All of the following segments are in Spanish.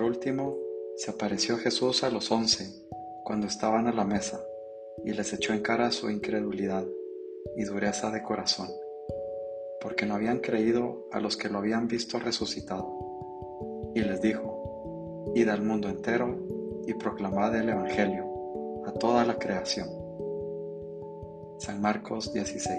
Por último, se apareció Jesús a los once cuando estaban a la mesa y les echó en cara su incredulidad y dureza de corazón, porque no habían creído a los que lo habían visto resucitado. Y les dijo, Id al mundo entero y proclamad el Evangelio a toda la creación. San Marcos 16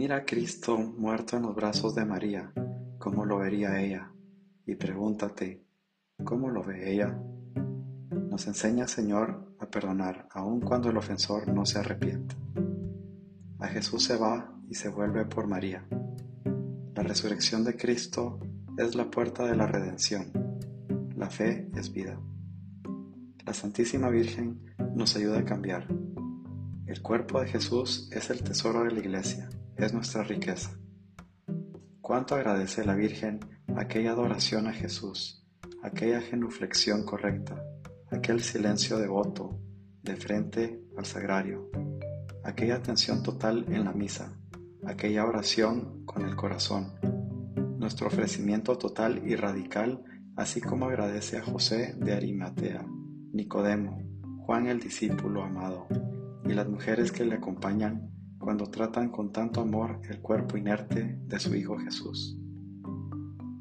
Mira a Cristo muerto en los brazos de María, cómo lo vería ella, y pregúntate, ¿cómo lo ve ella? Nos enseña, Señor, a perdonar aun cuando el ofensor no se arrepiente. A Jesús se va y se vuelve por María. La resurrección de Cristo es la puerta de la redención. La fe es vida. La Santísima Virgen nos ayuda a cambiar. El cuerpo de Jesús es el tesoro de la Iglesia es nuestra riqueza. Cuánto agradece la Virgen aquella adoración a Jesús, aquella genuflexión correcta, aquel silencio devoto de frente al sagrario, aquella atención total en la misa, aquella oración con el corazón, nuestro ofrecimiento total y radical, así como agradece a José de Arimatea, Nicodemo, Juan el discípulo amado y las mujeres que le acompañan cuando tratan con tanto amor el cuerpo inerte de su Hijo Jesús.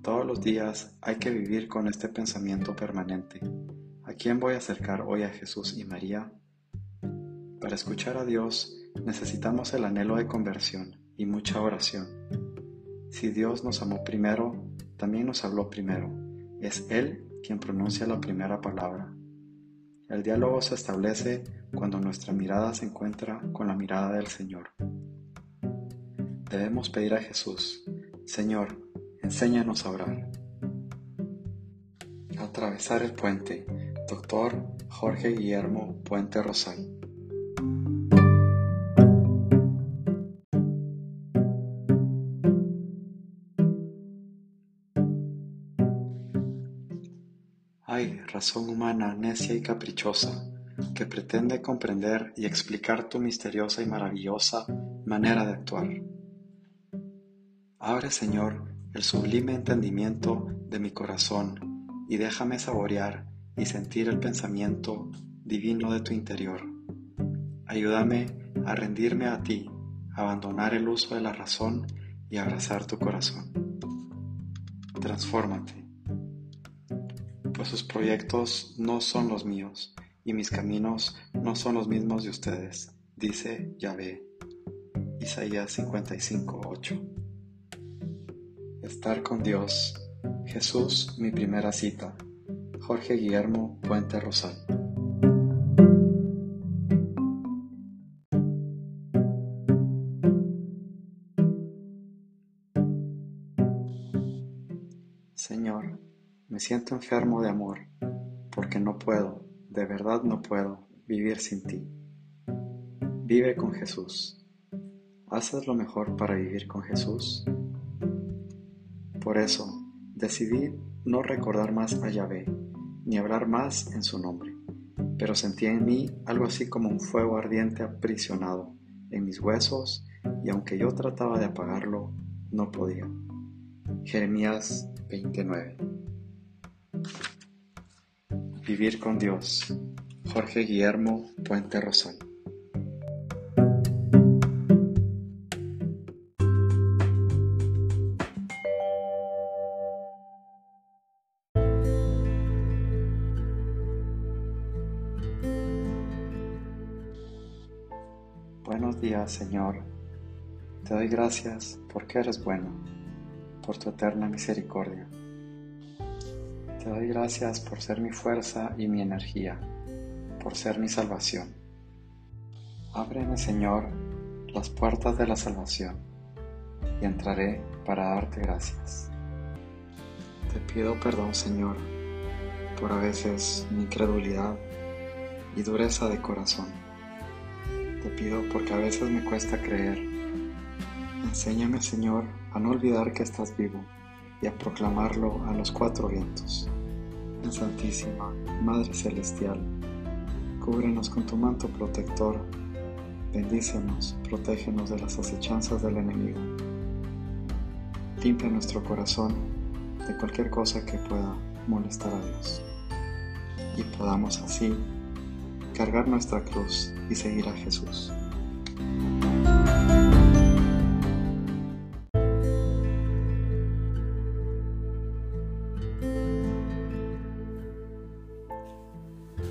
Todos los días hay que vivir con este pensamiento permanente. ¿A quién voy a acercar hoy a Jesús y María? Para escuchar a Dios necesitamos el anhelo de conversión y mucha oración. Si Dios nos amó primero, también nos habló primero. Es Él quien pronuncia la primera palabra. El diálogo se establece cuando nuestra mirada se encuentra con la mirada del Señor. Debemos pedir a Jesús, Señor, enséñanos a orar. Atravesar el puente, Doctor Jorge Guillermo Puente Rosal. Razón humana necia y caprichosa, que pretende comprender y explicar tu misteriosa y maravillosa manera de actuar. Abre, Señor, el sublime entendimiento de mi corazón y déjame saborear y sentir el pensamiento divino de tu interior. Ayúdame a rendirme a ti, abandonar el uso de la razón y abrazar tu corazón. Transfórmate, pues sus proyectos no son los míos y mis caminos no son los mismos de ustedes, dice Yahvé. Isaías 55:8. Estar con Dios. Jesús, mi primera cita. Jorge Guillermo Puente Rosal. Señor, me siento enfermo de amor, porque no puedo, de verdad no puedo, vivir sin ti. Vive con Jesús. ¿Haces lo mejor para vivir con Jesús? Por eso, decidí no recordar más a Yahvé, ni hablar más en su nombre, pero sentí en mí algo así como un fuego ardiente aprisionado en mis huesos, y aunque yo trataba de apagarlo, no podía. Jeremías 29 Vivir con Dios. Jorge Guillermo Puente Rosal. Buenos días, Señor. Te doy gracias porque eres bueno, por tu eterna misericordia. Te doy gracias por ser mi fuerza y mi energía, por ser mi salvación. Ábreme, Señor, las puertas de la salvación y entraré para darte gracias. Te pido perdón, Señor, por a veces mi incredulidad y dureza de corazón. Te pido porque a veces me cuesta creer. Enséñame, Señor, a no olvidar que estás vivo y a proclamarlo a los cuatro vientos. En Santísima, Madre Celestial, cúbrenos con tu manto protector, bendícenos, protégenos de las acechanzas del enemigo. Limpia nuestro corazón de cualquier cosa que pueda molestar a Dios y podamos así cargar nuestra cruz y seguir a Jesús.